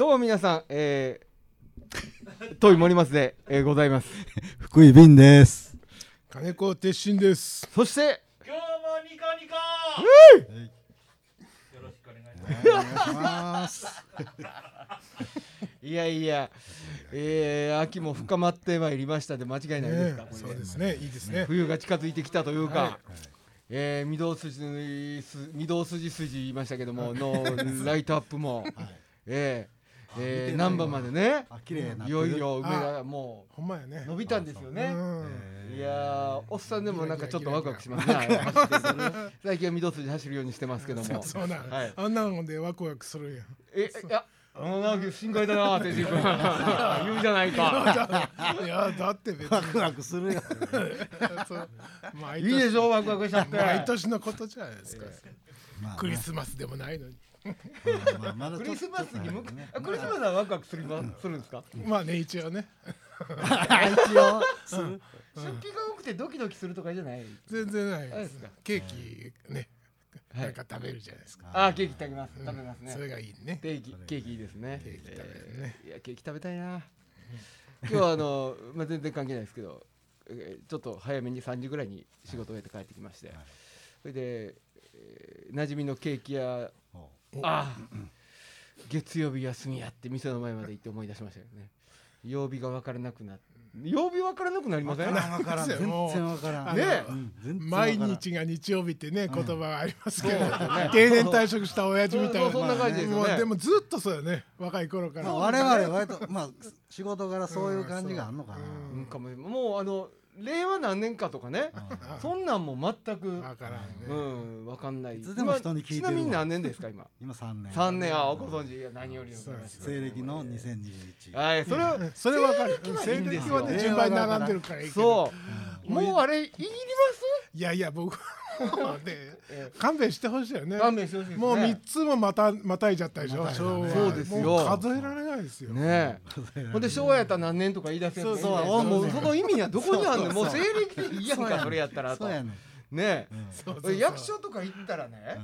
どうも皆さん、えー、遠い森松で、えー、ございます。福井便です。金子鉄心です。そして、今日もニコニコよろしくお願いしますお願いします。いやいや、えー、秋も深まってまいりましたで間違いないですか、ねこれそうですね。いいですね。冬が近づいてきたというか、はいえー、御堂筋す御堂筋筋言いましたけどものライトアップも、えーえー、難波までねあ、綺麗な。いよい。よ梅がもほんまやねう。伸びたんですよね。うんいやーおっさんでもなんかちょっとワクワクしますね。最近は御堂筋走るようにしてますけども。そうなん、はいあんなのでワクワクするやん。えいやあのなんか心外だなーって自分言うじゃないか。いやだって別ワクワクするよ。にそう毎年いいでしょワクワクしちゃって。毎年のことじゃないですか。まあクリスマスでもないのに。まあクリスマスに向ねあクリスマスはワクワクするのするんですか？まあね一応ね。一応？出費が多くてドキドキするとかじゃない？全然ないです。ケーキね。はいなんか食べるじゃないですか。あーケーキ食べます食べますね。それがいいね。ケーキケーキいいですね。ケーキ食べるねえーいやケーキ食べたいな。今日はあの まあ全然関係ないですけど、えーちょっと早めに3時ぐらいに仕事を終えて帰ってきまして、それで、えー、馴染みのケーキ屋おあー月曜日休みやって店の前まで行って思い出しましたよね。曜日が分からなくなっ曜日分からなくなりません？わからん。全然わからん。ねうん全然わからん。毎。日が日曜日ってね言葉がありますけど、定年退職した親父みたいな。そんな感じですよね。もうでもずっとそうよね。若い頃から、まあ我々割とまあ仕事柄そういう感じがあんのかな。うん。かももうあの令和何年かとかね、そんなんも全くわからんね、うんわかんない。いつでも人に聞いてちなみに何年ですか今？今三年。三年。あご存知。いや何よりでございます。西暦の2021。はいそれはそれわかる。西暦はね順番に並んでるからいいけど。そう。もうあれいりまいやいや僕勘弁してほしいよね。す。勘弁してほしいね。もう三つもまたまたいじゃったでしょ、まそう。ですよ。もう数えられないですよ、ねえ。ほんで昭和やったら何年とか言い出すやつそうそう。おもうその意味はどこにあんねん。もうそう。西暦でいいやんかそうやねん。それやったらと。そう。やねうそうそうえ。役所とか行ったらね。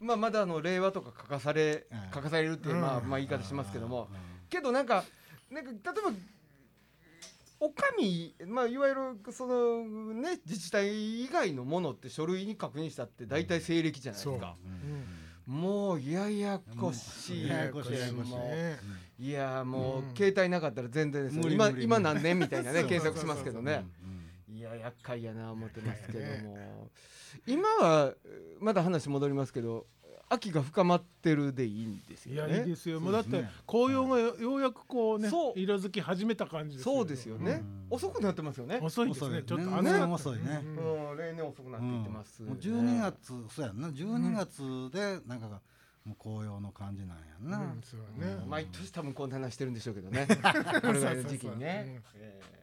うん。まあまだあの令和とか書かされうん。書かされるっていうまあうんまあ言い方しますけども。うん。けどなんかなんか例えばお上まあいわゆるそのね自治体以外のものって書類に確認したって大体西暦じゃないですか。もうややこしいややこしい。ややこしいもね。ういやもう、うん。携帯なかったら全然ですよ。無理無理今今何年みたいなね検索しますけどね。うん。いや厄介やな思ってますけども。今はまだ話戻りますけど秋が深まってるでいいんですいやよね。いいですよ、もうだって紅葉がよようやくこうね色づき始めた感じですよ。そうですよね、うん。遅くなってますよね。遅いですね。遅いちょっと年々遅いね。うん。うん例年遅くなっていってます、もう12月そうやんな。12月でなんかもう紅葉の感じなんやんな、うん。そうだね、毎年多分こんな話してるんでしょうけどね。これぐらいの時期にね、えー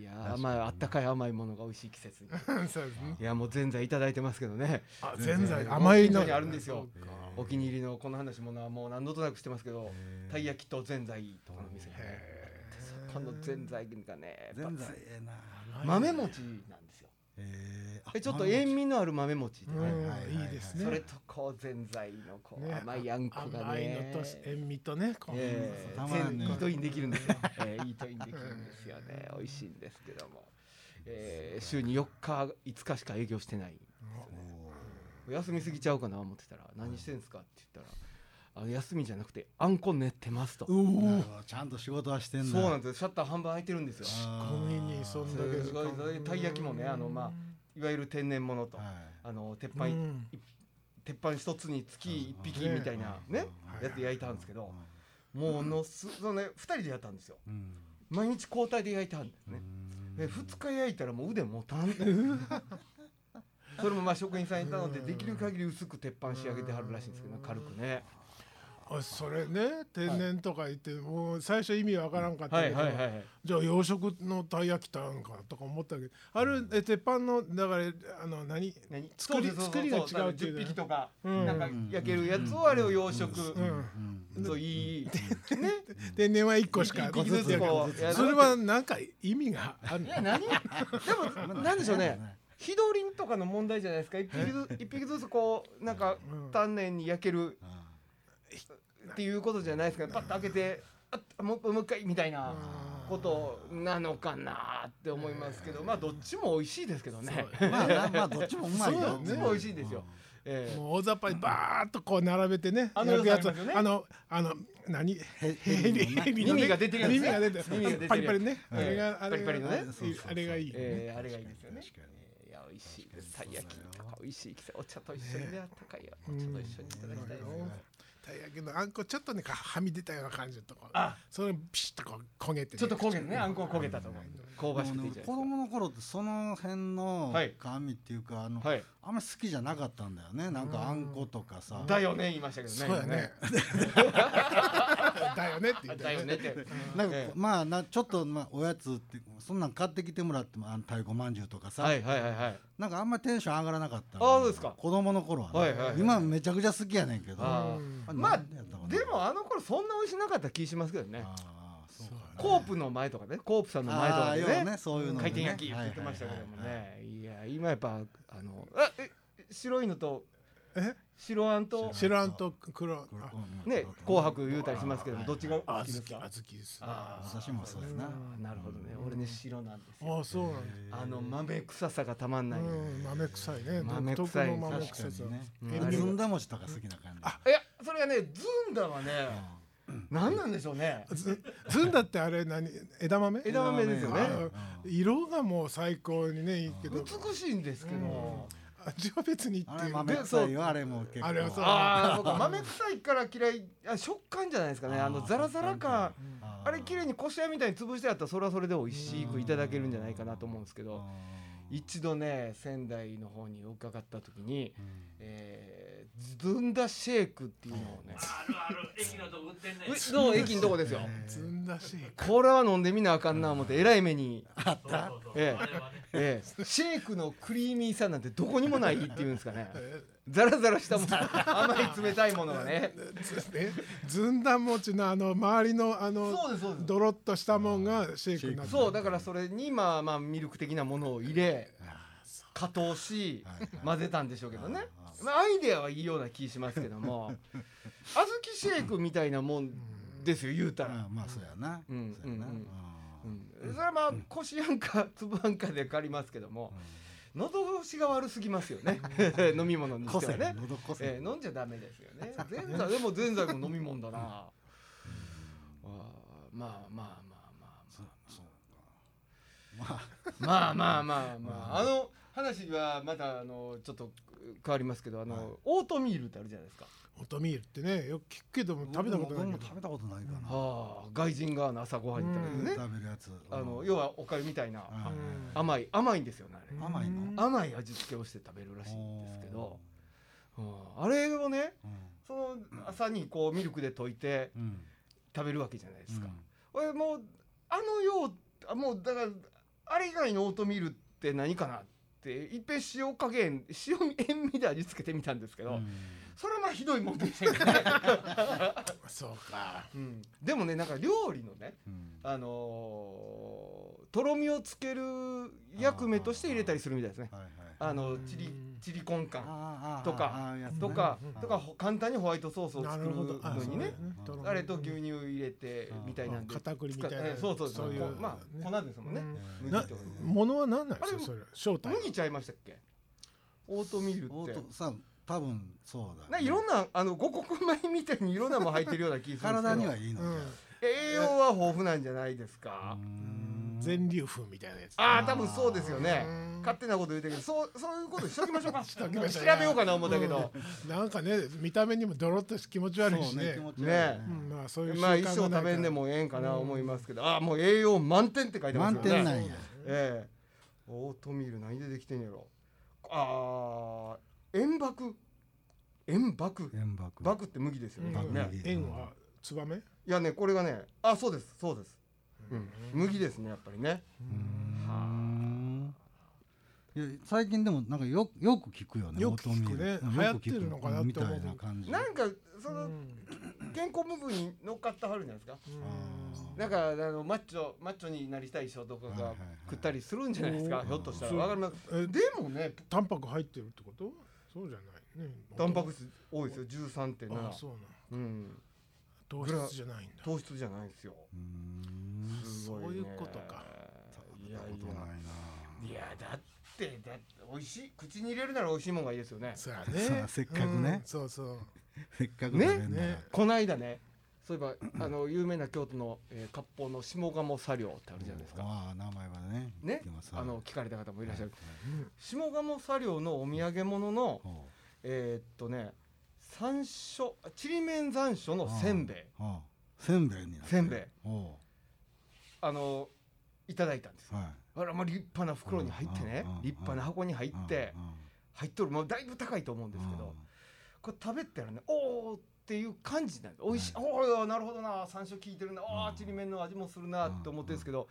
いや甘いあったかい甘いものが美味しい季節に。そうですね。いやもうぜんざいいただいてますけどね。あぜんざい甘いの。にあるんですよ。お気に入りのこの話もなもう何度となくしてますけどたい焼きとぜんざいとかの店このぜんざいがね全然ええな。豆餅なんですよ。えちょっと塩味のある豆餅。でうん。ねはいはいですね。それとこうぜんざいのこうね甘いあんこが甘いねのと塩味とねこう。ええ。たまらんね全イートインできるんですよ、えーイートインできるんですよね。美味しいんですけども、えー週に4日5日しか営業してない休みすぎちゃうかな思ってたら何してんすかって言ったらあの休みじゃなくてあんこ練ってますと。ちゃんと仕事はしてんだそうなんです。よシャッター半分開いてるんですよ。あ小麦にそんだけすごいたい焼きもねあのまあいわゆる天然物と、はい。あの鉄板、うん。鉄板一つにつき一匹みたいなね、はい。やって焼いたんですけど、もうのすそのね2人でやったんですよ。うん。毎日交代で焼いたんですね、うん。で2日焼いたらもう腕もたん それもまあ職員さんに頼んでできる限り薄く鉄板仕上げてはるらしいんですけど軽くねあそれね天然とか言ってもう最初意味わからんかったはけど、い。はいはいじゃあ洋食のたい焼きたんかとか思ったけどあれえ鉄板のだからあの何？何？作りそうそうそう作りが違うっていう10匹とか、うん。なんか焼けるやつをあれを養殖うん。といい、ね。天然は1個しか一匹ずつこうやるそれはなんか意味があるいや何？でもなんでしょうね。火通りとかの問題じゃないですか。一匹ずつ一匹ずつこうなんかうん。丹念に焼けるっていうことじゃないですけどパッと開けてあっもうもう一回みたいなことなのかなって思いますけど。まあどっちも美味しいですけどね。まあなまあどっちもうまいよ。そう。だねどっちも美味しいですよ。ええ。もう大雑把にバーッとこう並べてねあのやつ。ねあのあの何？へヘリヘリのね。耳が出てるやつね。耳が出てる。パリパリね。あえ。えれがあれがそうそうそう。あれがいいええあれがいいですよね。確かに。いや美味しい。です。たい焼き。とか美味しい。きお茶と一緒にね。あったかいよ。お茶と一緒にいただきたいですね。たい焼きのあんこちょっとねかはみ出たような感じのとこあ。それピシッとこう焦げてね。ちょっと焦げてね。あんこが焦げたと思う。香ばしくていいじゃ子ない供の頃ってその辺のはい。甘味っていうかあの、はい。あんまり好きじゃなかったんだよね。なんかあんことかさ。だよね言いましたけどね。そうやね。だよねって言ってだよねって。なんか、ええ。まあなちょっとまあおやつってそんなん買ってきてもらってもあの太鼓まんじゅうとかさ、はいはいはいはい。なんかあんまりテンション上がらなかったあそうですか。子供の頃はね、はいはいはい。今めちゃくちゃ好きやねんけど。ああまあでもあの頃そんな美味しなかった気しますけどね。あーそうか。コープの前とかね。コープさんの前とかね。ねそういうのでね。回転焼きって言ってましたけどもはいはいはいはい。ねいや今やっぱあのあえ白いのとえ？白あんと白あんと。黒。あうんね紅白言うたりしますけどもどっちがあ好きですか？ずきあずきです私もそうですな。なるほどね。俺ね白なんですよ。あそうなんだ。あの豆臭さがたまんない。うん豆臭いね。豆独臭い。豆確か臭さ。にね。ずんだ餅とか好きな感じ。いやそれがねずんだはね何なんでしょうね。ずずんだってあれ何？枝豆？枝豆ですよね。あ色がもう最高にねいいけど。美しいんですけど味は別にっていう豆臭いよあれも結構。あれはそう。ああそうか。豆臭いから嫌い。あ食感じゃないですかね。あのザラザラ感あれ綺麗にこしあん。みたいに潰してあったらそれはそれで美味しくいただけるんじゃないかなと思うんですけど一度ね仙台の方に伺った時に、えー、ずんだシェイクっていうのをね。あるある駅のとこ売ってんねん。うそう駅のとこですよ。ずんだしこれは飲んでみなあかんな思ってえらい目に、あれはねええ、シェイクのクリーミーさなんてどこにもないっていうんですかね。ザラザラしたもの。甘い冷たいものがね。ずんだ餅のあの周りのあのドロッとしたもんがシェイクになってる。そうだからそれにまあまあミルク的なものを入れ加糖し混ぜたんでしょうけどね。まあアイデアはいいような気しますけども。小豆シェイクみたいなもんですよ言うたら、あまあそうやな。うんそうん。うん。それはまあこしあんか粒あんかで借りますけども喉越しが悪すぎますよね。飲み物にしてはね、えー飲んじゃダメですよね。ぜんざいでもぜんざいも飲み物だな。あーまあまあまあまあそうそうか。まあまあまあまあ。まあ。あの話はまたあのちょっと変わりますけどあの、はい。オートミールってあるじゃないですか。オートミールってねよく聞くけども食べたことないけど僕も食べたことないかな。はあ、外人が朝ごはんに食べるね。食べるやつあの要はおかゆみたいな甘い甘いんですよねあれ。甘いの？甘い味付けをして食べるらしいんですけど、うん。あれをねその朝にこうミルクで溶いて食べるわけじゃないですか。うん。俺もうあのようあもうだからあれ以外のオートミールって何かなっていっぺん塩加減塩塩味で味付けてみたんですけど、うん。それはまあひどいもんでしたけどね、そうか。うん。でもねなんか料理のねうん。あのーとろみをつける役目として入れたりするみたいですね。あのチリチリコンカン。あーとかとかうん。とかほ簡単にホワイトソースをな作るのにね。あれと牛乳入れてみたいなんで。片栗みたいな。そうそうそう。そういう。こまあ粉ですもんね。ものは何なんですあれかそれ正体。麦ちゃいましたっけ？オートミールって。さ多分そうだないろんなあの五穀米みたいにいろんなもん入ってるような気がするんですけど。体にはいいの。うん。栄養は豊富なんじゃないですか？うん全粒粉みたいなやつ。ああ多分そうですよね。うん。勝手なこと言うてるけどそうそういうことしときましょうか。調べようかな思ったけど、なんかね見た目にもドロッとして気持ち悪いしね。ねね。うんまあそういうまあ一生食べんでもええんかな思いますけど、ああもう栄養満点って書いてますね。点なんや。ええ。オートミール何でできてんやろ。ああ塩爆？塩爆？塩爆。爆って麦ですよね,、うん。ねはツバメいやねこれがねあそうですそうです、うん、麦ですねやっぱりね。うん。いや最近でもなんかよよく聞くよねよく聞くね。流行ってるのかなって思う。みたいな感じ。なんかそのうん。健康部分に乗っかってはるんじゃないですか。うん。なんかあのマッチョマッチョになりたい人とかが食ったりするんじゃないですか、うん。ひょっとしたら。わかります。えでもねタンパク入ってるってこと？そうじゃないね。タンパク質多いですよ。13.7あそうなのうん。糖質じゃないんだ。糖質じゃないんですよ。うーんそういうことか。いやい食べたことないな。やいやだってだって美味しい口に入れるなら美味しいもんがいいですよね。そうやそうねせっかくね。うん。そうそう。せっかく食べんなら。ね。こないだねそういえばあの有名な京都の、えー、割烹の下鴨茶寮ってあるじゃないですか、ああ名前はね。ね。あの聞かれた方もいらっしゃる、うん下鴨茶寮のお土産物のほえーっとね山椒ちりめん山椒のせんべい。せんべいになってせんべい。ほあのいただいたんですうはい。あらまあ立派な袋に入ってね。立派な箱に入って入っとる。もうだいぶ高いと思うんですけどこれ食べたらねおーっていう感じなんです。美味しい、はおおなるほどな。山椒効いてるな。あちりめんの味もするなって思ってるんですけど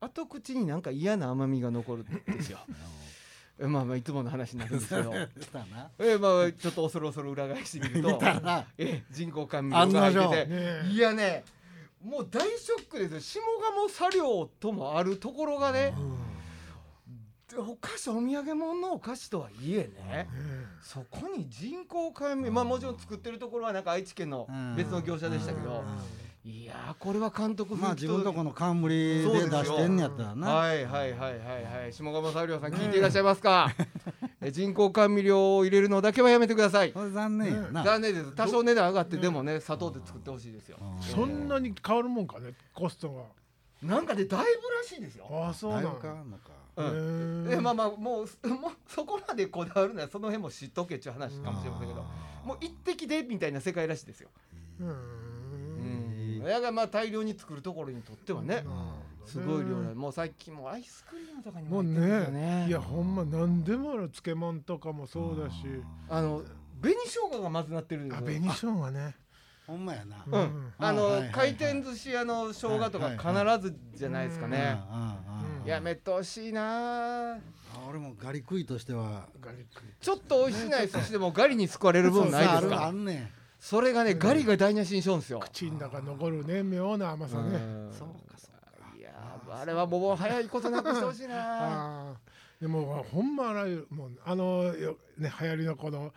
後口になんか嫌な甘みが残るんですよ。えまあまあいつもの話になるんですけど。えまあちょっと恐る恐る裏返してみると。え人工甘味料が入って。ねてえ。いやねもう大ショックですよ。下鴨茶寮ともあるところがね。でお菓子お土産物のお菓子とはいえね。そこに人工甘味まあもちろん作ってるところはなんか愛知県の別の業者でしたけど。いやーこれは監督まあ自分とこの冠で出してんねやったらな。はいはいはいはいはい。下鴨茶寮さん聞いていらっしゃいますか？え 人工甘味料を入れるのだけはやめてください。残念やな。残念です。多少値段上がってでもね砂糖で作ってほしいですよ。うんそんなに変わるもんかねコストが。なんかねだいぶらしいですよ。ああそうなのか。うん。でまあまあもうもうそこまでこだわるならその辺も知っとけっちゅう話かもしれませんけどもう一滴でみたいな世界らしいですよ。ううん。ん。だからまあ大量に作るところにとってはねすごい量だもう最近もうアイスクリームとかにも入ってるよね。ね。いやほんま何でもある漬物とかもそうだし。あの紅生姜がまずなってるんです紅生姜ね。ほんまやな。うん。うん。あの、はいはいはい。回転寿司屋の生姜とか必ずじゃないですかね。うん。うんうんやめてほしいなあ俺もガリ食いとしては。ちょっと美味しない寿司でもガリに救われる分ないですか？んね。んそれがねガリが台無しにしようんですよ。口の中残るね妙な甘さね。うん。そうかそうあれはもう早いことなくしてほしいな。でもほんまあらゆるもうあのよね流行りのこの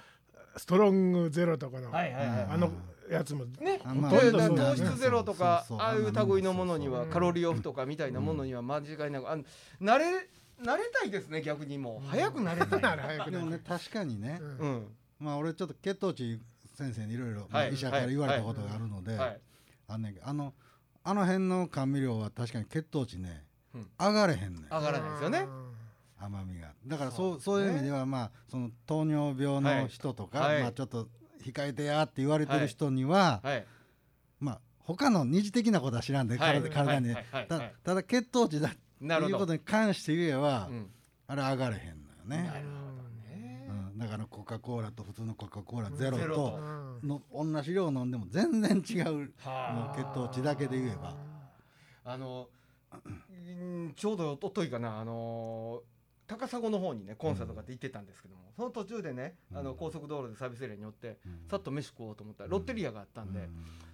ストロングゼロとかのはいはいはい。あのやつもねほとんどそう。糖質ゼロとかそうそうああいう類のものにはうん。カロリーオフとかみたいなものには間違いなくあの慣れ慣れたいですね逆にもう。早く慣れたい。な ら早くでもなね確かにね。うん。うんまあ俺ちょっと血糖値先生にいろいろはい医者から言われたことがあるのではい。あんねんけどあのあの辺の甘味料は確かに血糖値ねうん。上がれへんねん。上がらないですよね。甘みが。だからそう。そうういう意味ではまあその糖尿病の人とか、はい。まあちょっと控えてやって言われてる人には、はい。まあ他の二次的なことは知らんで、はい。体体に、はい。はい。ただ血糖値だっていうことに関して言えば、うん。あれ上がれへんのよね。なるほどだからコカ・コーラと普通のコカ・コーラゼロとうんの同じ量飲んでも全然違うもうはあ血糖値だけで言えば。あのうんちょうど一昨日かなあの高砂の方にねコンサートがって行ってたんですけども、その途中でねあのうん高速道路でサービスエリアに寄ってうん。さっと飯食おうと思ったらロッテリアがあったんで、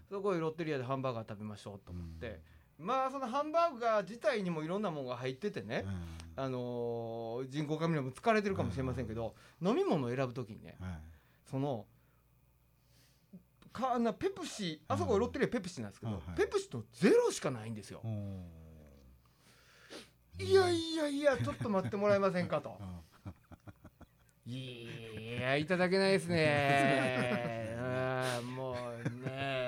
そこへロッテリアでハンバーガー食べましょうと思って、まあそのハンバーガー自体にもいろんなものが入っててね、うん。あのー人工甘味料も疲れてるかもしれませんけど、飲み物を選ぶ時にねはい。そのかなペプシあそこロッテリアペプシなんですけど、ペプシとゼロしかないんですよ。いやいやいやちょっと待ってもらえませんかと。う。ん。いやいただけないですね。あ ーもうね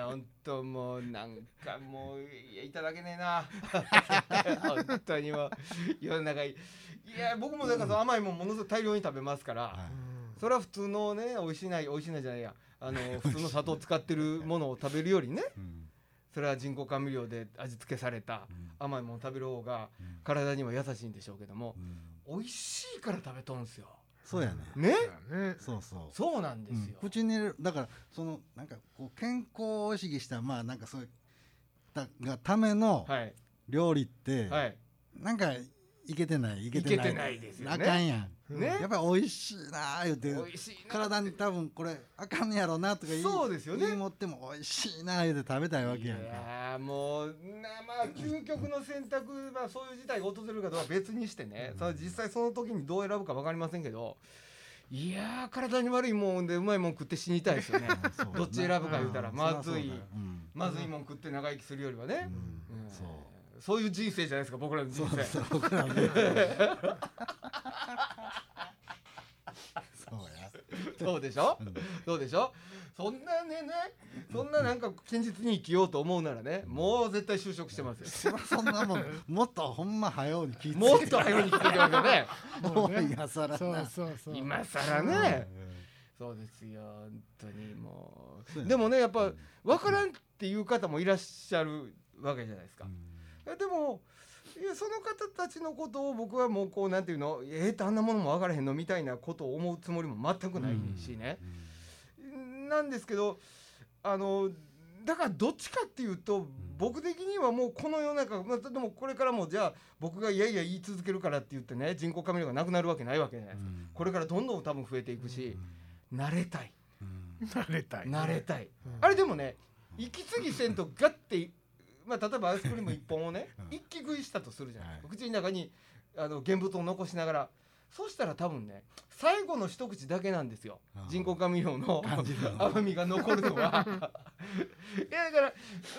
本当もうなんかもういやいただけねえな。本当にもう世の中いいや僕もだからその甘いもんものすごい大量に食べますから、はいそれは普通のね美味しいない美味しいないじゃないや。あの普通の砂糖を使ってるものを食べるよりねうん。それは人工甘味料で味付けされたうん。甘いもの食べる方がうん。体には優しいんでしょうけどもうん。美味しいから食べとんすよ。そうやね。ね？ね。そうそう。そうなんですよ。うん。口に入れるだからそのなんかこう健康を意識したまあなんかそういうたがためのはい。料理って、はい。なんかいけてないいけてない。ないですよね。あかんやん。うんね。やっぱり美味しいなあ言うて美味しいな体に多分これあかんやろなとか言いそうですよね。言い持っても美味しいなあ言うて食べたいわけいやんか。やーもうなまあ究極の選択はそうい。う事態が訪れるかどうかは別にしてね、その実際その時にどう選ぶか分かりませんけど。いやー体に悪いもんでうまいもん食って死にたいですよね。どっち選ぶか言うたら。ん。まずい。まずいもん食って長生きするよりはね、うん。うん。そうそういう人生じゃないですか僕らの人生。そう僕らのねそうや。そうでしょ？うんそうでしょ？そんなねねそんななんか堅実に生きようと思うならねもう絶対就職してますよ。そらそんなもんもっとほんま早うに聞いて。もっと早うに来てきますよね。もう今更そうなそうそう。今更ね。そうですよ。本当にもそうでもねやっぱ分からんっていう方もいらっしゃるわけじゃないですか。えでもいやその方たちのことを僕はもうこうなんていうのえー、ってあんなものも分からへんのみたいなことを思うつもりも全くないしね、なんですけどあのだからどっちかっていうと僕的にはもうこの世の中、まあ、でもこれからもじゃあ僕がいやいや言い続けるからって言ってね人工カメラがなくなるわけないわけじゃないですか、これからどんどん多分増えていくし、慣れたい。慣れたい。慣れたい、うん。あれでもね息継ぎせんとガッてまあ例えばアイスクリーム1本をね うん。一気食いしたとするじゃない。ですか、は口の中にあの現物を残しながら。そしたら多分ね最後の一口だけなんですよ。人工甘味料の甘みが残るのは。いやだから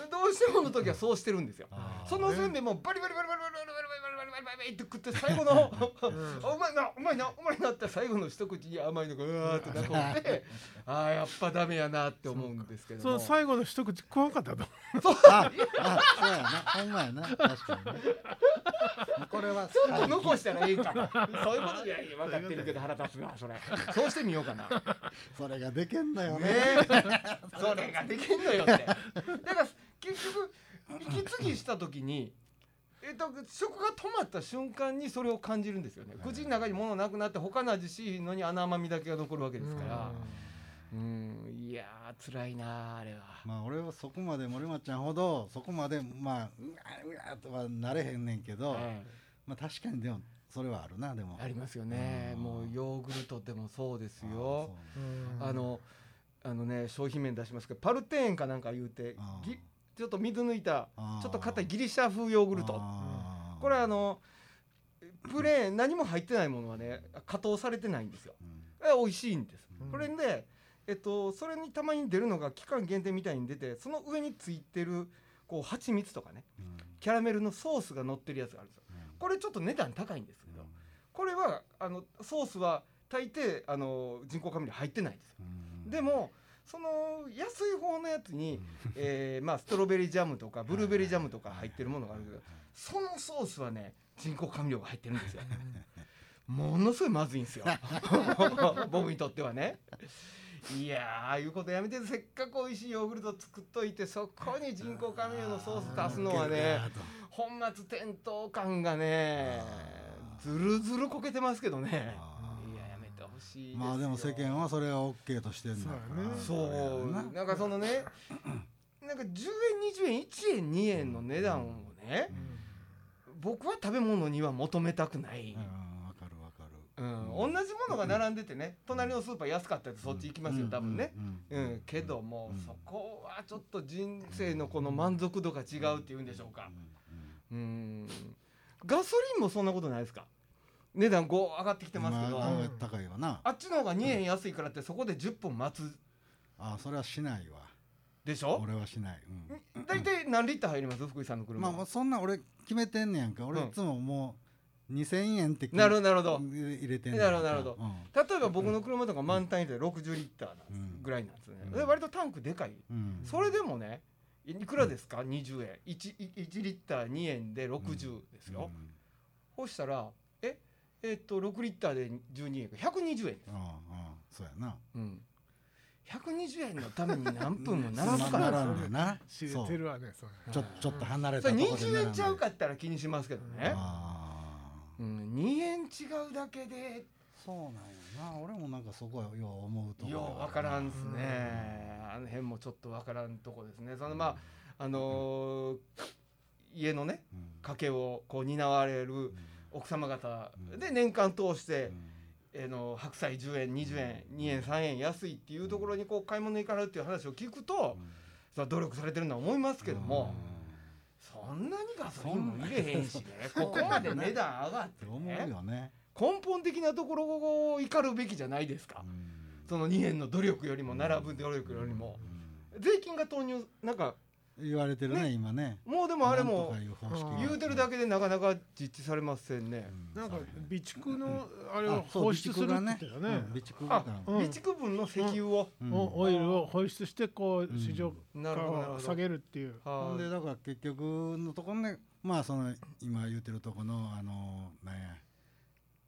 どうしてもの時はそうしてるんですよ。そのせんべいもバリバリバリバリバリバリバリバリバリバリバリバリって食って最後のうまいなうまいなうまいなって最後の一口に甘いのがうわーって残ってああやっぱダメやなって思うんですけどそう最後の一口食わんかったとああそうやなほんまやな確かにねこれはちょっと残したらいいかなそういうこといやいや分かってるけど腹立つなそれそうしてみようかなそれができんのよねねそれができんのよってだから結局息継ぎした時にえっと、食が止まった瞬間にそれを感じるんですよね。口の中に物なくなって他の味しいのに穴甘みだけが残るわけですから。うん。いやー辛いなーあれは。まあ俺はそこまで森松ちゃんほどそこまでまあうわうわとはなれへんねんけど、えまあ確かにでもそれはあるなでも。えありますよね。うん。もうヨーグルトでもそうですあよあのあのね商品名出しますけどパルテーンかなんか言うてぎちょっと水抜いたちょっと硬いギリシャ風ヨーグルト。これあのプレーン何も入ってないものはね加糖されてないんですよ。うん。え美味しいんです、うん。これでえっとそれにたまに出るのが期間限定みたいに出てその上についてるこう蜂蜜とかねうん。キャラメルのソースが乗ってるやつがあるんですよ。これちょっと値段高いんですけどこれはあのソースは大抵あの人工甘味料入ってないんですよ。うん。でもその安い方のやつに、えーまあ、ストロベリージャムとかブルーベリージャムとか入ってるものがあるけどそのソースはね人工甘味料が入ってるんですよ。ものすごいまずいんですよ。僕にとってはね。いやーああいうことやめてせっかく美味しいヨーグルト作っといてそこに人工甘味料のソース足すのはね本末転倒感がねずるずるこけてますけどねしいまあでも世間はそれは OK としてんだから。そうななんかそのね なんか10円20円1円2円の値段をね僕は食べ物には求めたくない、うんわかるわかる。うん、同じものが並んでてね隣のスーパー安かったらそっち行きますよ多分ね、ううん。ん。けどもうん。そこはちょっと人生のこの満足度が違うっていうんでしょうか。うん。ガソリンもそんなことないですか？値段5上がってきてますけど、まあ高いわな。あっちの方が2円安いからってそこで10分待つ。あそれはしないわ。でしょ？俺はしない。うん。大体何リッター入ります？福井さんの車、まあそんな俺決めてんねやんか。俺うん。いつももう2000円ってなるほどなるほど。入れてんねんなるほどなるほど。うん。例えば僕の車とか満タン入れて60リッターなんです、うん。ぐらいなんですね、うん。で割とタンクでかい。うん。それでもねいくらですか、20円。1, 1リッター2円で60ですよ、そしたらえ？えっと6リッターで12円か。120円です、うんうん。うんそうやな。うん、120円のために何分も並ぶかな。ららんねんな。知れてるわねそれ。ちょちょっと離れたとこで20円ちゃうかかったら気にしますけどね、あうん、2円違うだけで。ーそうなんやな。俺もなんかそこはよう思うとこよう分からんですね、あの辺もちょっと分からんとこですね。そのまああのー家のねうん。家計をこう担われるうん奥様方うん。で年間通してう、ん。えーの白菜10円20円2円3円安いっていうところにこう買い物行かれるっていう話を聞くと、それは努力されてるのは思いますけども、そんなにガソリンも入れへんし ね。ここまで値段上がってね。よね。根本的なところを怒るべきじゃないですか、その2年の努力よりも並ぶ努力よりも、税金が投入なんか言われてるね今ね。もうでもあれも言うてるだけでなかなか実地されませんね、なんか備蓄のあれを放出するって言ってたよね。うん備蓄あが備蓄分の石油を、うん。おオイルを放出してこううん。市場価を下げるっていう。はほんでだから結局のところねまあその今言うてるとこのあのなんや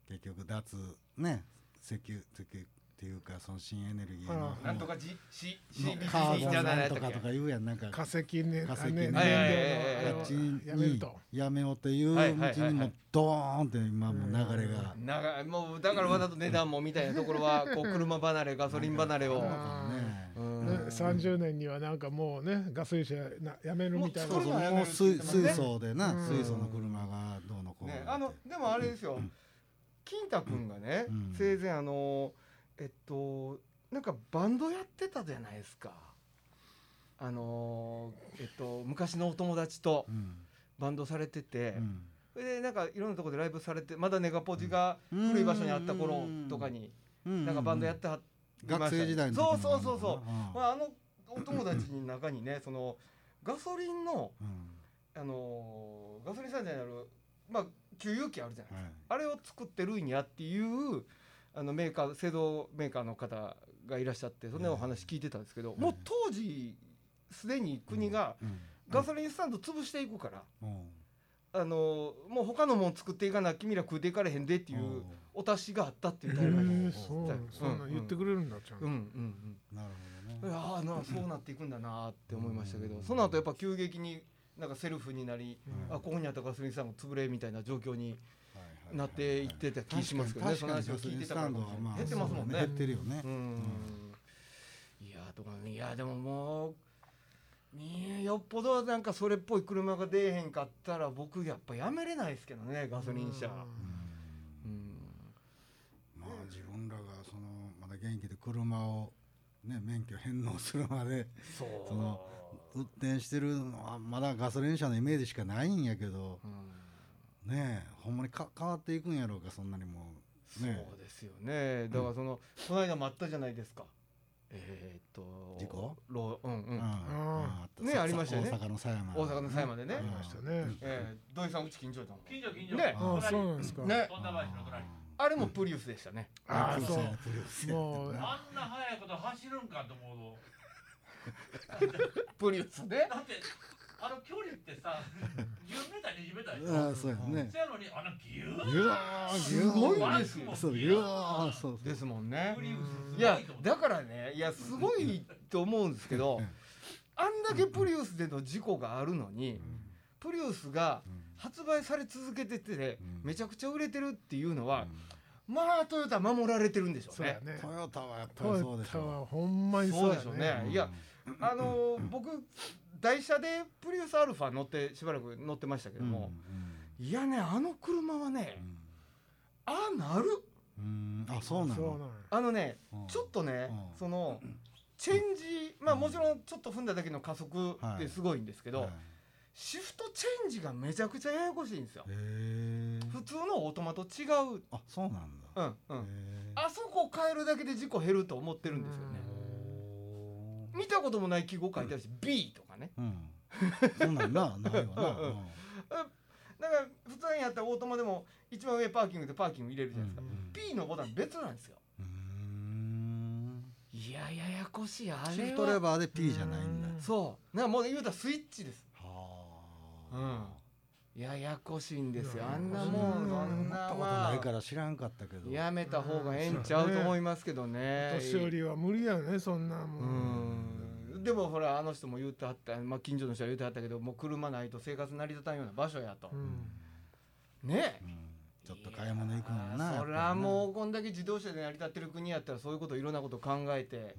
結局脱ね石油石油っていうかその新エネルギーのあなんとかじししカーボンじゃなんとかとか言うやんなんか。化石ね化石ねあっちにやめるとやめようっていうはいはいはいはい道にもドーンって今もう流れが。長いもうだからわざと値段もみたいなところはこう車離れガソリン離れを、あねうん。ね30年にはなんかもうねガソリン車なやめるみたいな。そうそうもう水素でなうん水素の車がどうのこうねあのでもあれですよ。金太くんがね、うん。生前あのえっとなんかバンドやってたじゃないですか。あのえっと昔のお友達とうん。バンドされてて、うん。それでなんかいろんなところでライブされてまだネガポジが古い場所にあった頃とかになんかバンドやってはりました学生時代の時そうのそうそうそう、うん。まあ、あのお友達の中にねそのガソリンのうん。あのガソリンスタンドにあるまあ給油機あるじゃないはい。あれを作ってるんやっていうあのメーカー製造メーカーの方がいらっしゃってそん。なお話聞いてたんですけど、うん。もう当時すでに国がうん。ガソリンスタンド潰していくから、うん。あのもう他のもん作っていかな君ら食うていかれへんでっていうお達しがあったって言へったら、うそんそんなん言ってくれるんだちゃんと。うんうんなるほどね。ああなそうなっていくんだなって思いましたけど、その後やっぱ急激になんかセルフになり、うん。あここにあったガソリンスタンド潰れみたいな状況になっていってた気しますけどね、その話を聞いてたから。かもしれない減ってますもんね。減ってるよね。うん。いやとかいやでももうよっぽどなんかそれっぽい車が出えへんかったら僕やっぱやめれないですけどねガソリン車。うん。まあ自分らがそのまだ元気で車をね免許返納するまでその運転してるのはまだガソリン車のイメージしかないんやけどうんねえほんまにか変わっていくんやろうかそんなにもう。そうねですよね。だからそのこの間もあったじゃないですか。えーっと事故？ローうん。うん、うんあった。ねありましたよね。大阪の狭山。大阪の狭山でね、ありましたね。えー、土井さんうち近所やったもん近所近所。ね。ああそうなんですか。ね。富田林の隣。あれもプリウスでしたね。ああそう。プリウスもう。あんな速いこと走るんかと思うと プリウスで？だってあの距離ってさ 10メーター20メーターでしょああそうやね。そやのにあのギューギューすごいですよそうギューそうそう。ですもんね。いやだからねいやすごいと思うんですけどうん。あんだけプリウスでの事故があるのにプリウスが発売され続けててうん。めちゃくちゃ売れてるっていうのはまあトヨタ守られてるんでしょうね。そうやね。トヨタはやっぱりトそうでしょヨタはほんまにそそうでしょうね。ねいやあのー僕台車でプリウスアルファ乗ってしばらく乗ってましたけども、いやねあの車はねあなる。うん。あそうなの？そうなんやあのねうん。ちょっとねうん。そのチェンジまあもちろんちょっと踏んだだけの加速ってすごいんですけど、はい。シフトチェンジがめちゃくちゃややこしいんですよ。普通のオートマと違う。あそうなんだ。うんうん。へあそこ変えるだけで事故減ると思ってるんですよね。え見たこともない記号書いてあるし B とかね。うん。そうなんだないわな。うんだから普通にやったらオートマでも一番上パーキングでパーキング入れるじゃないですか、うん P のボタン別なんですよ。うん。いやややこしいあれは。シフトレバーで P じゃないんだ。うん。そう。なもう言うたらスイッチです。はうんややこしいんですよ。あんなもん。うん。そん。なないかあら知らんかったけど。やめた方がええんちゃうと思いますけどね。年寄りは無理やねそんなもうん。んでもほらあの人も言ってはった、まあ、近所の人は言ってはったけどもう車ないと生活成り立たんような場所やと、うん。ね。うん。ちょっと買い物行くのもなそりゃもうこんだけ自動車で成り立ってる国やったらそういうこといろんなこと考えて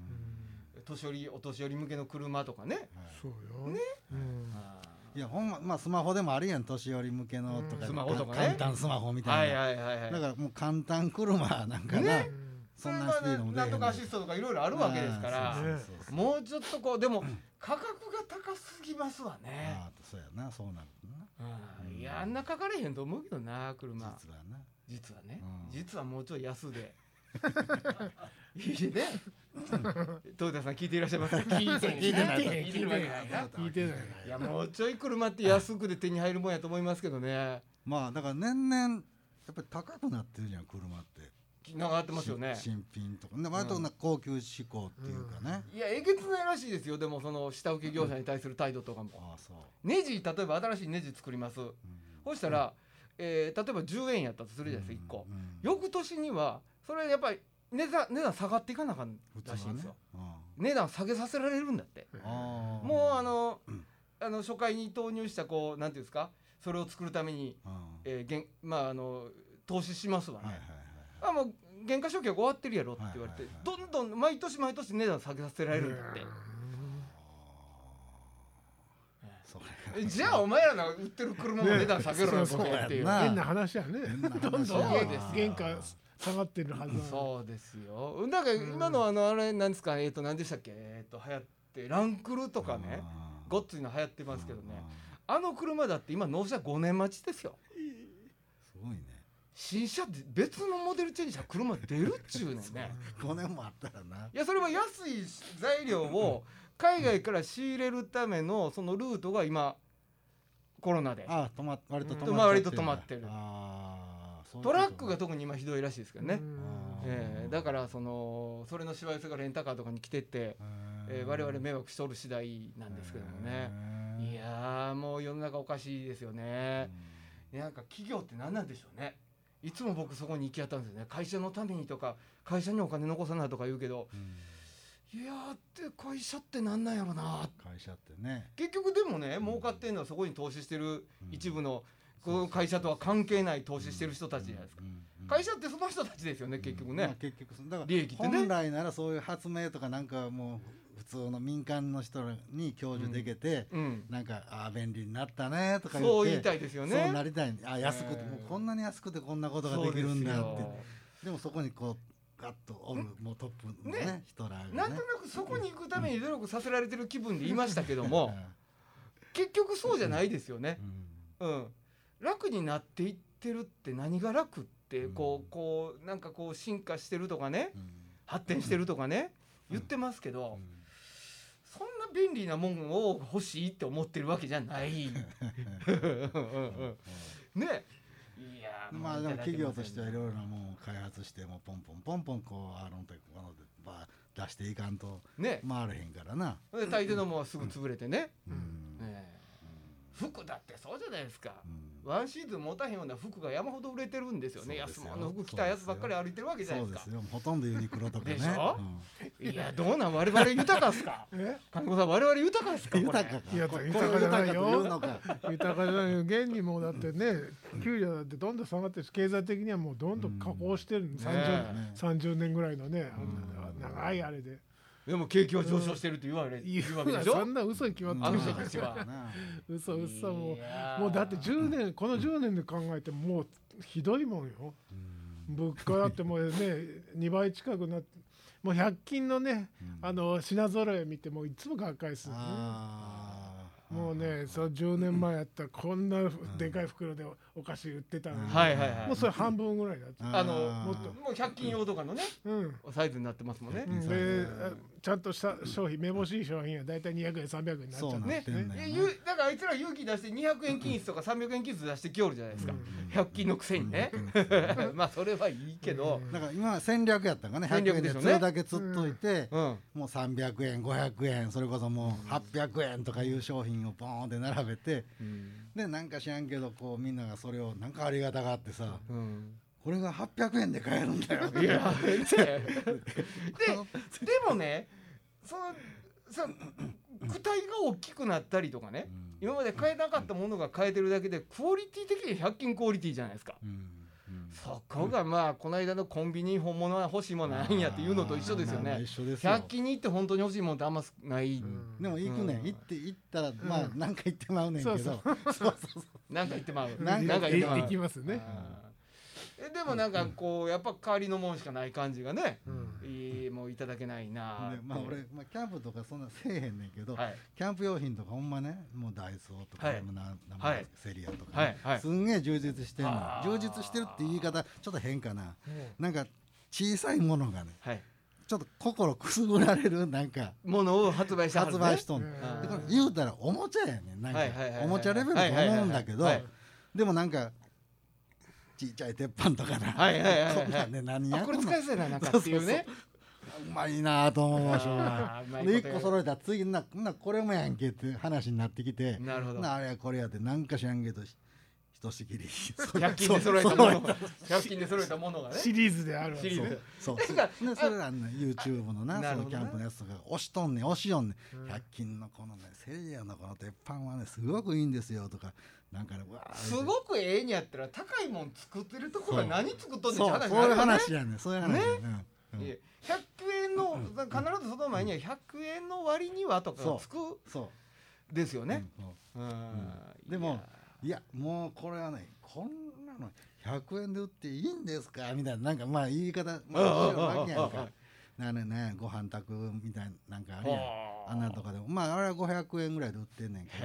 年寄りお年寄り向けの車とかね、そうよ。ね。うん。あいやほんままあスマホでもあるやん年寄り向けのとか。うんスマホとかね。簡単スマホみたいな。はいはいはいだからもう簡単車なんかなねそんなスピードも出なんとかアシストとかいろいろあるわけですから、もうちょっとこうでも価格が高すぎますわね、ああそうやなそうなるな。うん。いやあんなかかれへんと思うけどな車。実はな。実はね、うん。実はもうちょい安で。い いね。豊田さん。聞いていらっしゃいますか聞い。て聞いてない。聞いてない。な聞いてない。いやもうちょい車って安くで手に入るもんやと思いますけどね。まあだから年々やっぱり高くなってるじゃん車って。長がってますよね。し新品とか。ね割とな高級志向っていうかね、いやえげつないらしいですよ。でもその下請け業者に対する態度とかも。ああそう、ネジ例えば新しいネジ作ります。うん。そしたら、えー例えば10円やったとするじゃないですか1個うん翌年にはそれやっぱり値段値段下がっていかなあかんらしいんですよ。あ値段下げさせられるんだって。ああもうあのうん。あの初回に投入したこうなんていうんですか？それを作るために、あえーげんまああの投資しますわね、はいはいはい。あもう原価償却終わってるやろって言われて、はいはいどんどん毎年毎年値段下げさせられるんだって、じゃあお前らの売ってる車も値段下げろよ、ねっていう変な話やね。どんどんそうです原価下がってるはずそうですよ。だから今のあのあれなんですか？えっ、と何でしたっけ？えっ、と流行ってランクルとかねあー。ごっついの流行ってますけどね。ああの車だって今納車5年待ちですよ。ーすごいね。新車って別のモデルチェンジした車出るっちゅうねんね。5年もあったらな。いやそれは安い材料を海外から仕入れるためのそのルートが今コロナで。あ止ま割と止まってうんまあ割と止まってるトラックが特に今ひどいらしいですけどね、うん。えーだからそのそれのしわ寄せがレンタカーとかに来てって、えー我々迷惑しとる次第なんですけどもね。いやーもう世の中おかしいですよね、なんか企業って何なんでしょうね。いつも僕そこに行き当たるんですよね。会社のためにとか会社にお金残さないとか言うけど。うん。いやーって会社ってなんなんやろな。会社ってね。結局でもね儲かってんのはそこに投資してる一部のこの会社とは関係ない投資してる人たちじゃないですかうんうん。会社ってその人たちですよね結局まあね結局だから利益ってね。本来ならそういう発明とかなんかもう普通の民間の人に享受できて、うん。なんかああ便利になったねとか言ってそう言いたいですよね。そうなりたい。あ安くて、えーもうこんなに安くてこんなことができるんだって。でもそこにこうガッとおるもうトップのねね。人らがね。なんとなくそこに行くために努力させられてる気分でいましたけども結局そうじゃないですよねう。んうん、楽になっていってるって何が楽ってうん。こうこうなんかこう進化してるとかねうん。発展してるとかね言ってますけどそんな便利なもんを欲しいって思ってるわけじゃない。ね。いやーまあでも企業としてはいろいろなももんを開発してもポンポンポンポンこうあの手この手ば出していかんと。うね回れへんからな。で大抵のもすぐ潰れてね、うん。ね服だってそうじゃないですか。うんワンシーズン持たへんような服が山ほど売れてるんですよね。安物の服着たやつばっかり歩いてるわけじゃないですすよ。ほとんどユニクロとかね。でしょ？うん。いやどうなん？我々豊かっすか？え 金子さん我々豊かっすか？豊か。かいや豊かじゃないよ。豊かじゃないよ。現にもうだってね給料だってどんどん下がってるし経済的にはもうどんどん下降してる、ね 30, 30年ぐらいのね、長いあれででも景気は上昇してると言われうわけでしょ？そんな嘘に決まってるじゃん人たちは。嘘嘘もいうもうだって10年この10年で考えてもうひどいもんよ。物価だってもうね 2倍近くなってもう100均のねあの品揃え見てもういつもがっかりする。ねもうねそう10年前やったらこんなでかい袋でお菓子売ってたのに、はいはいはい。もうそれ半分ぐらいだってあのーもっと。もう100均用とかのね。うん。サイズになってますもんね。うん。であちゃんとした商品めぼしい商品はだいたい200円300円になっちゃそうなねってんねんな。えゆだからあいつら勇気出して200円均一とか300円均一出してきよるじゃないですか。100均のくせにね。まあそれはいいけど。だから今は戦略やったからね。100円戦略でしょうね。でそれだけ釣っといて、うん。もう300円500円それこそもう800円とかいう商品をポーンって並べて。でなんか知らんけどこうみんながそれをなんかありがたがってさうん。これが800円で買えるんだよいや でででもねそのさ躯体が大きくなったりとかね。今まで買えなかったものが買えてるだけでクオリティ的に100均クオリティじゃないですか。うんうんそこがまあこの間のコンビニ本物は欲しいものないんやっていうのと一緒ですよね。一緒ですよ。100均に行って本当に欲しいものってあんまない。うん。でも行くねんうん行って行ったらまあなんか行ってまうねんけど。そうそうそうそう。なんか言ってまう。なんか言ってまう。行きますね。えでもなんかこうやっぱ代わりのもんしかない感じがね。うんいいもういただけないなでまあ俺、まあ、キャンプとかそんなせえへんねんけど、はい。キャンプ用品とかほんまねもうダイソーとか、はい。な名はい。セリアとかね、はい。はい。すんげえ充実してるの。充実してるって言い方ちょっと変かな。うん。なんか小さいものがねはい。ちょっと心くすぐられるなんかものを発売したね。発売しとんの、うん。言うたらおもちゃやねん。なんかおもちゃレベルと思うんだけどでもなんかちっちゃい鉄板とかな、はいはいはいはい。こんなんね何あやこれ使いそうやななんかっていうね。うまいなと思いましょうがでこと一個揃えたら次ななこれもやんけって話になってきて。なるほど。なあれやこれやってなんか知らんけどひひとしきり100均で揃えたもの。100均で揃えたものがね。シリーズであるシリーズ。そう。てかでそれらの YouTube のなそのキャンプのやつとか押しとんねん押しよんねん。うん。100均のこのねセリアのこの鉄板はねすごくいいんですよとかなんかねすごくええんやったら高いもん作ってるところそう。が何作っとんねんそう。いう話やねん。そういう話やねん。うん。うん。いえ100円の必ずその前には100円の割にはとかがつくそう。ですよね。でもいやもうこれはねこんなの100円で売っていいんですか？みたいななんかまあ言い方まあわけやんか。なねねご飯炊くみたいななんかあるやん。あ。んなんとかでも。まああれは500円ぐらいで売ってんねんけど。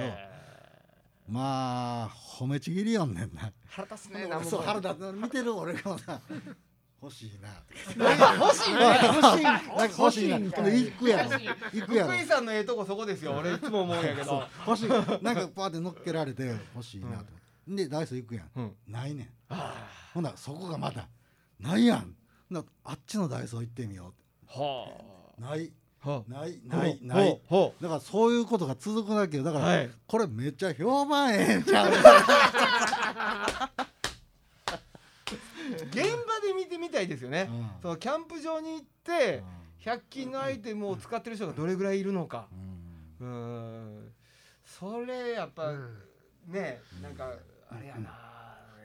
まあ褒めちぎりよんねんな。腹立つね な腹立つ。見てる俺がさ欲しいな。欲しいね欲しいな。欲しいな。行くやろ行くやろ。福井さんのええとこそこですよ。俺いつも思うんやけど。欲しい。なんかパーって乗っけられて欲しいなと。でダイソー行くやん。うん。ないねん。あほんならそこがまたないやん。ならあっちのダイソー行ってみよーはうない。ない。あない。ない。ほだからそういうことが続くだけよ。だから、はい。これめっちゃ評判ええんちゃう？現場で見てみたいですよね。うん。そのキャンプ場に行って100均のアイテムを使ってる人がどれぐらいいるのか。うん。うん。それやっぱねなんかあれやな。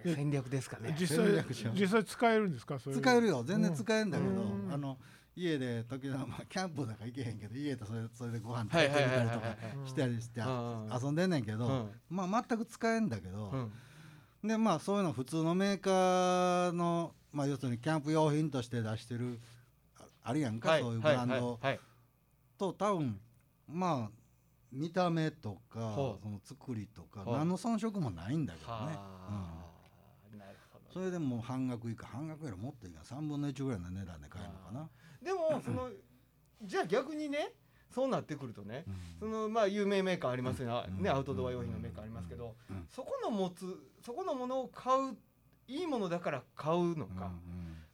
戦略ですかね。実際戦略しよう。実際使えるんですか？それ使えるよ。全然使えるんだけど、うん。あの家で時々、まあ、キャンプなんか行けへんけど家でそれそれでご飯作ってみはいはいはいはいたりとかうんしたりしてうん。遊んでんねんけど、うん。まあ全く使えんだけど、うんでまあそういうの普通のメーカーの、まあ、要するにキャンプ用品として出してるああるやんか、はいそういうブランド、はいと多分まあ見た目とかその作りとか何の遜色もないんだけどね、はあ。なるほどそれでもう半額以下半額よりもっといいか3分の1ぐらいの値段で買えるのかな、でもそのじゃあ逆にねそうなってくるとねうん。そのまあ有名メーカーありますようん。ねアウトドア用品のメーカーありますけどうん。そこの持つそこのものを買ういいものだから買うのか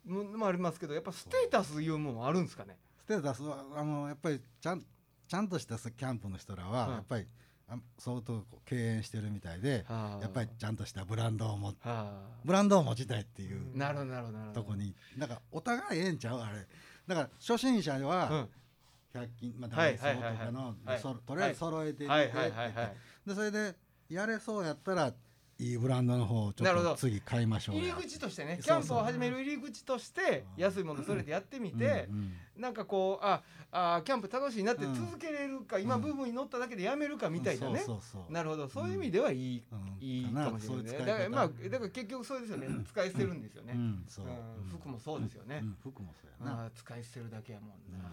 ももありますけどやっぱステータスいうものもあるんですかね？ステータスはあのやっぱりちゃんちゃんとしたさキャンプの人らはうんやっぱり、あ相当こう敬遠してるみたいで、はあ。やっぱりちゃんとしたブランドを持ブランドを持ちたいっていう。あなるほどなるとこにだからお互いええんちゃう？あれ。だから初心者はうん100均まあはいダイソーとかのはい。そとりあえず揃えていはいはいはい。でそれでやれそうやったらいいブランドの方をちょっと次買いましょう入りや口としてねキャンプを始める入り口としてうん。安いものそれでやってみてうんうんなんかこうああキャンプ楽しいなってうん。続けれるか今うん。ブームに乗っただけでやめるかみたいなね。なるほど。そういう意味ではいいうん。いいかもしれないだからまあだから結局そうですよね。使い捨てるんですよね。服もそうですよね。うん。服もそうやな。使い捨てるだけやもんな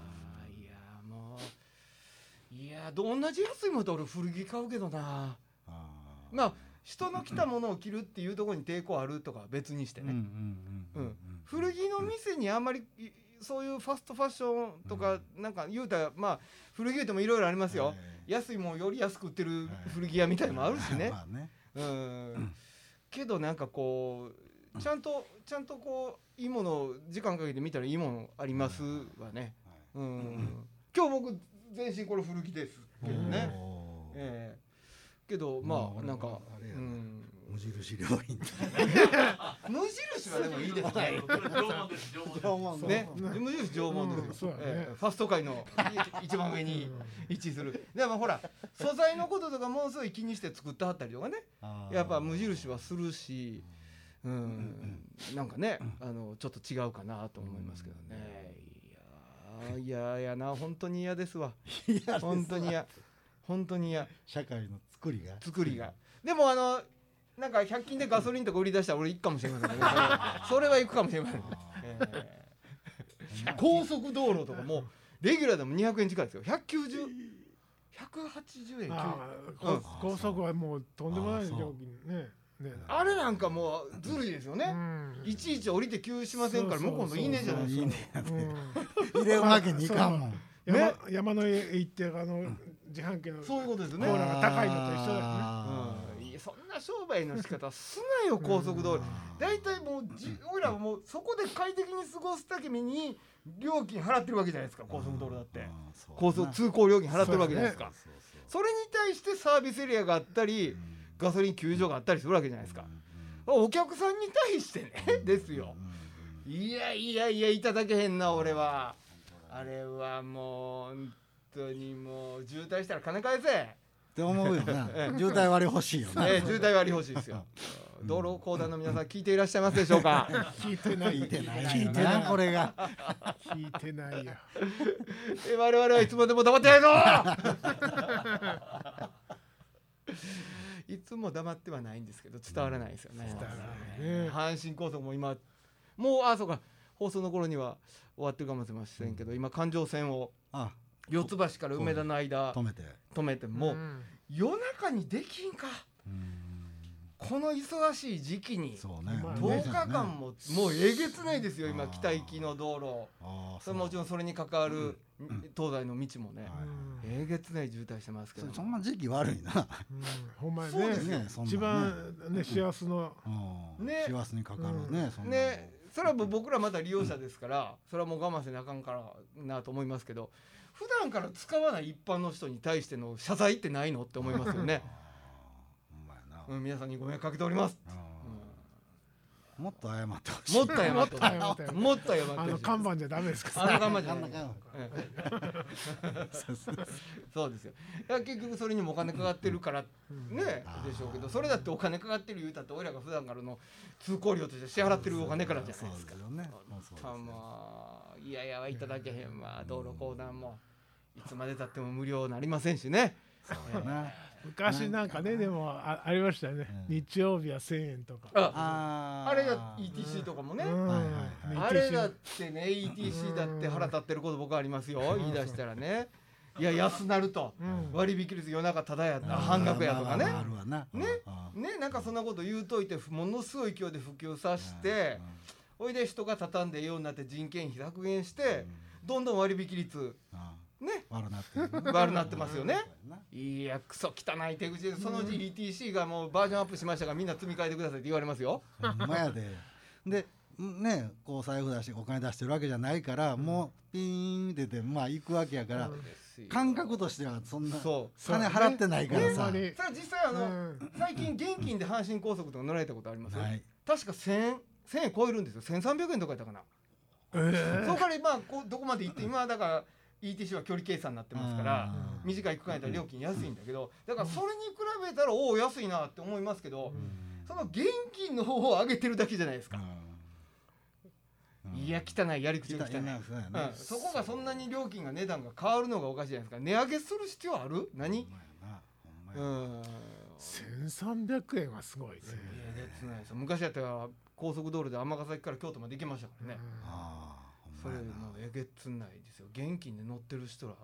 いやど同じ安いものと俺古着買うけどな。まあ人の着たものを着るっていうところに抵抗あるとかは別にしてね。古着の店にあんまりいそういうファストファッションとかなんか言うたらまあ古着言うてもいろいろありますよ。安いもんより安く売ってる古着屋みたいのもあるしね。うん。けどなんかこうちゃんとちゃんとこういいものを時間かけて見たらいいものありますわね。はいうん今日僕全身これ古着ですけどね。ええ。けどままあなんかあれやな。うん。無印良品無印はでもいいですね。縄文です縄文です縄文のね無印縄文ですよ。うんええ。ファスト界のい一番上に位置する。でもほら素材のこととかものすごい気にして作ってはったりとかね。やっぱ無印はするし、うん、なんかね、あのちょっと違うかなと思いますけどね。いやー、いややな、本当に嫌ですわ。いやですわ。本当に嫌。本当に嫌。社会の作りが。作りが。でも、あの、なんか100均でガソリンとか売り出したら俺行くかもしれませんけど、それは行くかもしれません。ええ。高速道路とかもうレギュラーでも200円近いですよ。190 180円。あうんあ高高速はもうとんでもない料金ねねあれなんかもうずるいですよね、うん。いちいち降りて給油しませんから向こうのいいねじゃないですか。いいねうん。入れるわけにいかんもん。山ね。山の家行ってあの自販機のそういうことですね。コーラが高いのと一緒だよね。そんな商売の仕方すなよ高速道路。大体もうじ俺らはもうそこで快適に過ごすために料金払ってるわけじゃないですか高速道路だって。高速通行料金払ってるわけじゃないですか。それに対してサービスエリアがあったりガソリン給油所があったりするわけじゃないですか。お客さんに対してね。ですよ。いやいやいやいただけへんな俺は。あれはもう本当にもう渋滞したら金返せ。って思うよな。え渋滞割欲しいよな。ええ渋滞割り欲しいですよ。道路公団の皆さん聞いていらっしゃいますでしょうか？聞いてない。聞いてない聞いてないこれが。聞いてないよ。え我々はいつまでも黙ってないぞ いつも黙ってはないんですけど伝わらないですよね。伝わらないね。阪神高速も今もうあそうか。放送の頃には終わってるかもしれませんけど今環状線をあ四ツ橋から梅田の間止めて。止めてもう夜中にできんかこの忙しい時期にそうね。まあ10日間ももうえげつないですよ今北行きの道路。ああそれもちろんそれに関わる東西の道もね。はいえげつない渋滞してますけど。そそんな時期悪いな。うん。ほんまやそうですね一番ね幸せの。うん。ね。幸せにかかるねそんなの。ね。それは僕らまだ利用者ですからそれはもう我慢せなあかんからなと思いますけど普段から使わない一般の人に対しての謝罪ってないのって思いますよね、うん、皆さんにご迷惑かけております、もっと謝ってほしい。んもっと謝ってもっと謝ってほしいもっと謝ってほしいあの看板じゃダメですかあの看板じゃあんなないかんええそうですよ。いや結局それにもお金かかってるからねでしょうけどそれだってお金かかってる言うたって俺らが普段からの通行料として支払ってるお金からじゃないですか。たよまいやいやいただけへんわ。道路公団もいつまでたっても無料なりませんしね。そうやな昔なんかね。でもあありましたよね。うん。日曜日は1000円とか。ああれだ ETC とかもね、うん。はいはいあれだってね ETC だって腹立ってること僕ありますよ。言い出したらね。いや安なると。うん。割引率夜中ただやった半額やとかね。ね。ねなんかそんなこと言うといてものすごい勢いで普及させておいで人が畳んでええようになって人件費削減してどんどん割引率あね。ー悪なってるね。悪なってますよね。いやクソ汚い手口でそのうち ETC がもうバージョンアップしましたからみんな積み替えてくださいって言われますよ。ほんまやで。でねこう財布出してお金出してるわけじゃないから、もうピーンって出てまあ行くわけやから、感覚としてはそんなそう。金払ってないからさ、ほんまに。さあ実際あの、うん。最近現金で阪神高速とか乗られたことあります？ない。確か1000円1000円超えるんですよ。1300円とかやったかな、えそこからまあこうどこまで行って今はだから ETC は距離計算になってますから短い区間やったら料金安いんだけどだからそれに比べたらおお安いなって思いますけどその現金の方を上げてるだけじゃないですか。うん。いや汚いやり口が汚い。ね。うん、そこがそんなに料金が値段が変わるのがおかしいじゃないですか。値上げする必要ある？何？ほんまやな。うほんまやん。1300円はすごいね。いですよ。昔やったら高速道路で尼崎から京都まで行けましたからね、あーそれもうえげつないですよ。現金で乗ってる人ら。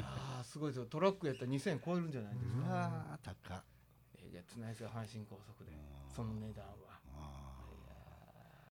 あーすごいですよ。トラックやったら2000円超えるんじゃないですか、うわー高っ。えげつないですよ阪神高速で。その値段は